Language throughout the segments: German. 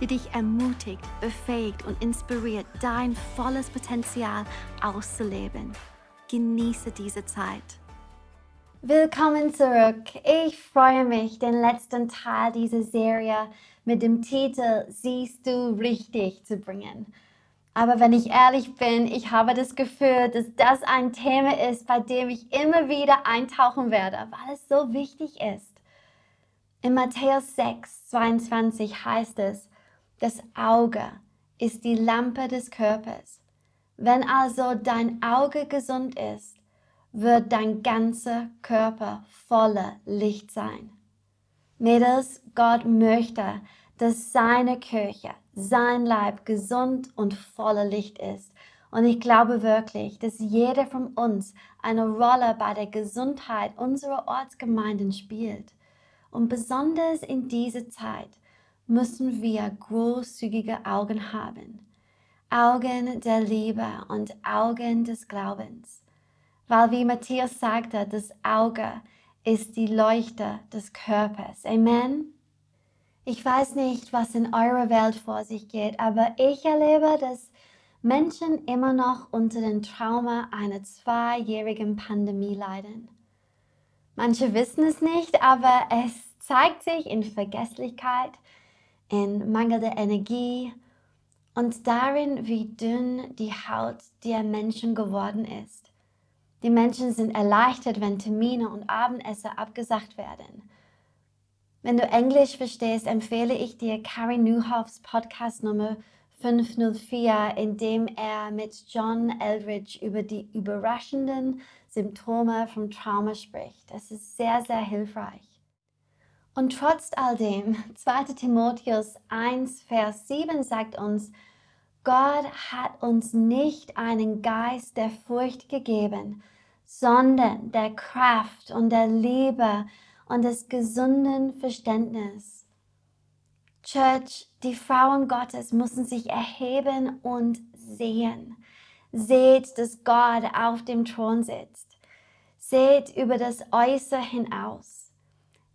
die dich ermutigt, befähigt und inspiriert, dein volles Potenzial auszuleben. Genieße diese Zeit. Willkommen zurück. Ich freue mich, den letzten Teil dieser Serie mit dem Titel Siehst du richtig zu bringen. Aber wenn ich ehrlich bin, ich habe das Gefühl, dass das ein Thema ist, bei dem ich immer wieder eintauchen werde, weil es so wichtig ist. In Matthäus 6, 22 heißt es, das Auge ist die Lampe des Körpers. Wenn also dein Auge gesund ist, wird dein ganzer Körper voller Licht sein. Mädels, Gott möchte, dass seine Kirche, sein Leib gesund und voller Licht ist. Und ich glaube wirklich, dass jeder von uns eine Rolle bei der Gesundheit unserer Ortsgemeinden spielt. Und besonders in dieser Zeit müssen wir großzügige Augen haben. Augen der Liebe und Augen des Glaubens. Weil wie Matthias sagte, das Auge ist die Leuchte des Körpers. Amen. Ich weiß nicht, was in eurer Welt vor sich geht, aber ich erlebe, dass Menschen immer noch unter dem Trauma einer zweijährigen Pandemie leiden. Manche wissen es nicht, aber es zeigt sich in Vergesslichkeit, in mangelnder Energie und darin, wie dünn die Haut der Menschen geworden ist. Die Menschen sind erleichtert, wenn Termine und Abendessen abgesagt werden. Wenn du Englisch verstehst, empfehle ich dir Carrie Newhoffs Podcast Nummer 504, in dem er mit John Eldridge über die überraschenden Symptome vom Trauma spricht. Das ist sehr, sehr hilfreich. Und trotz all dem, 2. Timotheus 1, Vers 7 sagt uns, Gott hat uns nicht einen Geist der Furcht gegeben, sondern der Kraft und der Liebe und des gesunden Verständnisses. Church, die Frauen Gottes müssen sich erheben und sehen. Seht, dass Gott auf dem Thron sitzt. Seht über das Äußere hinaus.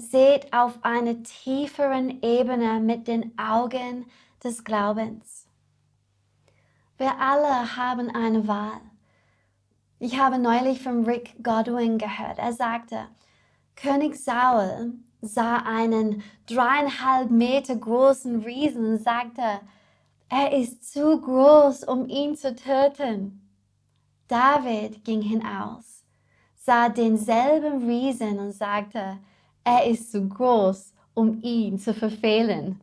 Seht auf einer tieferen Ebene mit den Augen des Glaubens. Wir alle haben eine Wahl. Ich habe neulich von Rick Godwin gehört. Er sagte, König Saul sah einen dreieinhalb Meter großen Riesen und sagte, er ist zu groß, um ihn zu töten. David ging hinaus, sah denselben Riesen und sagte, er ist zu groß, um ihn zu verfehlen.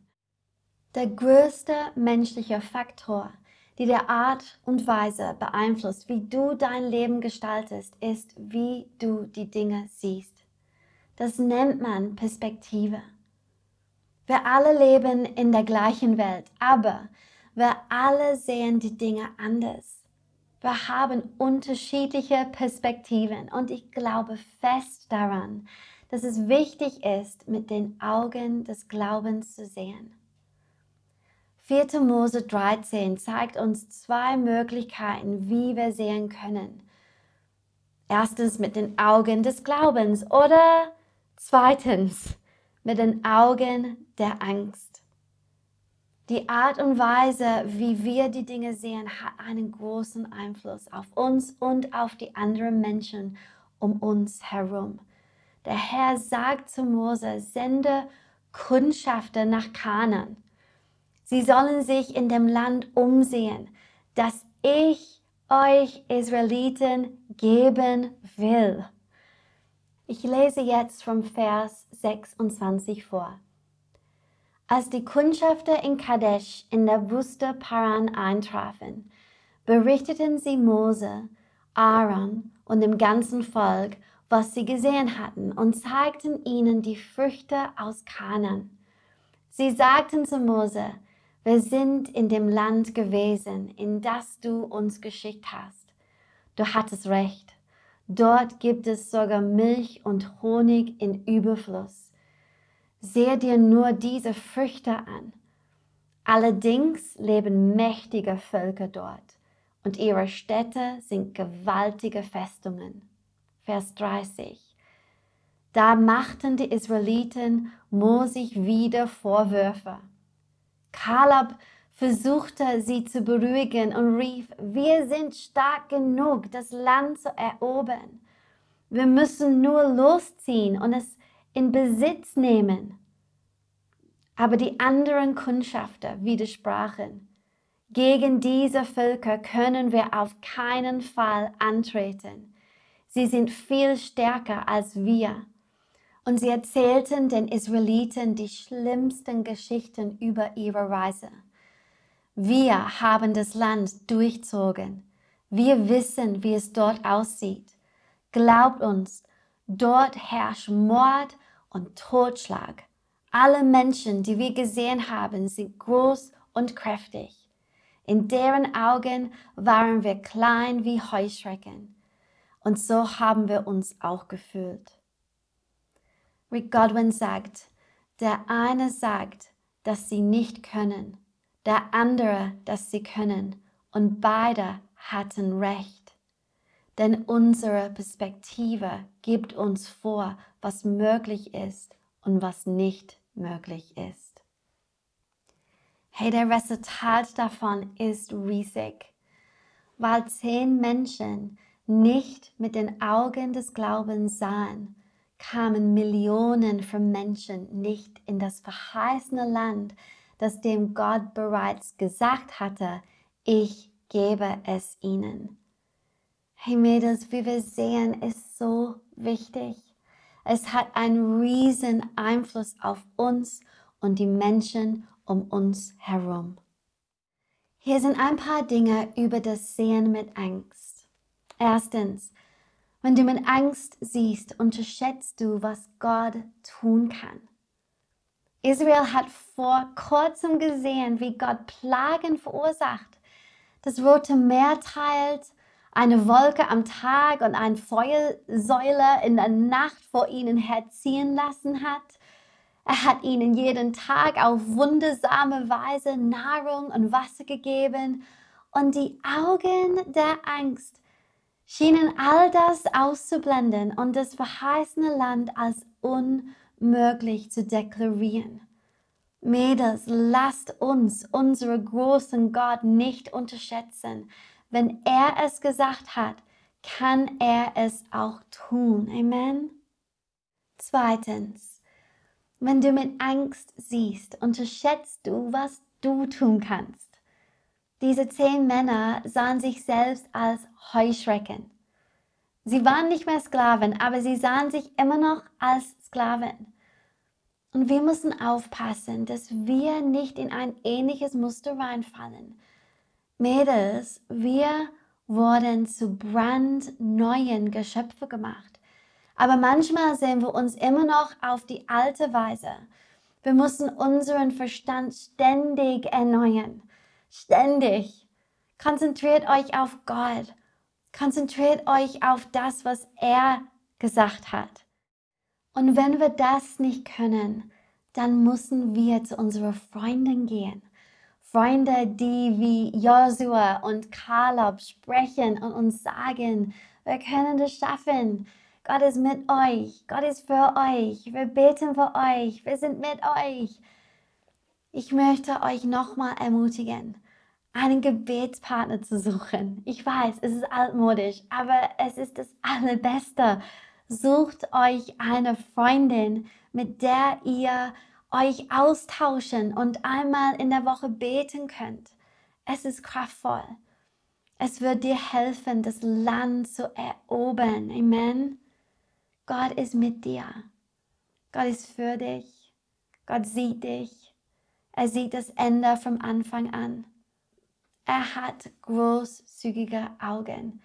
Der größte menschliche Faktor, die der Art und Weise beeinflusst, wie du dein Leben gestaltest, ist, wie du die Dinge siehst. Das nennt man Perspektive. Wir alle leben in der gleichen Welt, aber wir alle sehen die Dinge anders. Wir haben unterschiedliche Perspektiven und ich glaube fest daran, dass es wichtig ist, mit den Augen des Glaubens zu sehen. 4. Mose 13 zeigt uns zwei Möglichkeiten, wie wir sehen können. Erstens mit den Augen des Glaubens oder Zweitens, mit den Augen der Angst. Die Art und Weise, wie wir die Dinge sehen, hat einen großen Einfluss auf uns und auf die anderen Menschen um uns herum. Der Herr sagt zu Mose, sende Kundschafter nach Kanan. Sie sollen sich in dem Land umsehen, das ich euch Israeliten geben will. Ich lese jetzt vom Vers 26 vor. Als die Kundschafter in Kadesh in der Wüste Paran eintrafen, berichteten sie Mose, Aaron und dem ganzen Volk, was sie gesehen hatten, und zeigten ihnen die Früchte aus Kanan. Sie sagten zu Mose, wir sind in dem Land gewesen, in das du uns geschickt hast. du hattest recht. Dort gibt es sogar Milch und Honig in Überfluss. Sehe dir nur diese Früchte an. Allerdings leben mächtige Völker dort und ihre Städte sind gewaltige Festungen. Vers 30. Da machten die Israeliten Mosig wieder Vorwürfe. Kaleb versuchte sie zu beruhigen und rief, wir sind stark genug, das Land zu erobern. Wir müssen nur losziehen und es in Besitz nehmen. Aber die anderen Kundschafter widersprachen. Gegen diese Völker können wir auf keinen Fall antreten. Sie sind viel stärker als wir. Und sie erzählten den Israeliten die schlimmsten Geschichten über ihre Reise. Wir haben das Land durchzogen. Wir wissen, wie es dort aussieht. Glaubt uns, dort herrscht Mord und Totschlag. Alle Menschen, die wir gesehen haben, sind groß und kräftig. In deren Augen waren wir klein wie Heuschrecken. Und so haben wir uns auch gefühlt. Rick Godwin sagt, der eine sagt, dass sie nicht können der andere, dass sie können, und beide hatten recht. Denn unsere Perspektive gibt uns vor, was möglich ist und was nicht möglich ist. Hey, der Resultat davon ist riesig, weil zehn Menschen nicht mit den Augen des Glaubens sahen, kamen Millionen von Menschen nicht in das verheißene Land, das dem Gott bereits gesagt hatte, ich gebe es ihnen. Hey Mädels, wie wir sehen, ist so wichtig. Es hat einen riesen Einfluss auf uns und die Menschen um uns herum. Hier sind ein paar Dinge über das Sehen mit Angst. Erstens, wenn du mit Angst siehst, unterschätzt du, was Gott tun kann. Israel hat vor kurzem gesehen, wie Gott Plagen verursacht. Das Rote Meer teilt, eine Wolke am Tag und eine Feuersäule in der Nacht vor ihnen herziehen lassen hat. Er hat ihnen jeden Tag auf wundersame Weise Nahrung und Wasser gegeben und die Augen der Angst schienen all das auszublenden und das verheißene Land als unmöglich möglich zu deklarieren. Mädels, lasst uns unseren großen Gott nicht unterschätzen. Wenn er es gesagt hat, kann er es auch tun. Amen. Zweitens, wenn du mit Angst siehst, unterschätzt du, was du tun kannst. Diese zehn Männer sahen sich selbst als Heuschrecken. Sie waren nicht mehr Sklaven, aber sie sahen sich immer noch als Sklaven. Und wir müssen aufpassen, dass wir nicht in ein ähnliches Muster reinfallen. Mädels, wir wurden zu brandneuen Geschöpfe gemacht. Aber manchmal sehen wir uns immer noch auf die alte Weise. Wir müssen unseren Verstand ständig erneuern. Ständig. Konzentriert euch auf Gott. Konzentriert euch auf das, was er gesagt hat. Und wenn wir das nicht können, dann müssen wir zu unseren Freunden gehen. Freunde, die wie Josua und Kaleb sprechen und uns sagen, wir können das schaffen. Gott ist mit euch. Gott ist für euch. Wir beten für euch. Wir sind mit euch. Ich möchte euch nochmal ermutigen, einen Gebetspartner zu suchen. Ich weiß, es ist altmodisch, aber es ist das Allerbeste. Sucht euch eine Freundin, mit der ihr euch austauschen und einmal in der Woche beten könnt. Es ist kraftvoll. Es wird dir helfen, das Land zu erobern. Amen. Gott ist mit dir. Gott ist für dich. Gott sieht dich. Er sieht das Ende vom Anfang an. Er hat großzügige Augen.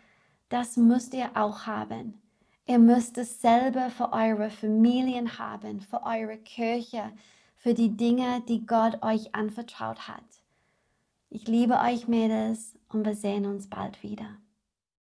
Das müsst ihr auch haben. Ihr müsst dasselbe für eure Familien haben, für eure Kirche, für die Dinge, die Gott euch anvertraut hat. Ich liebe euch, Mädels, und wir sehen uns bald wieder.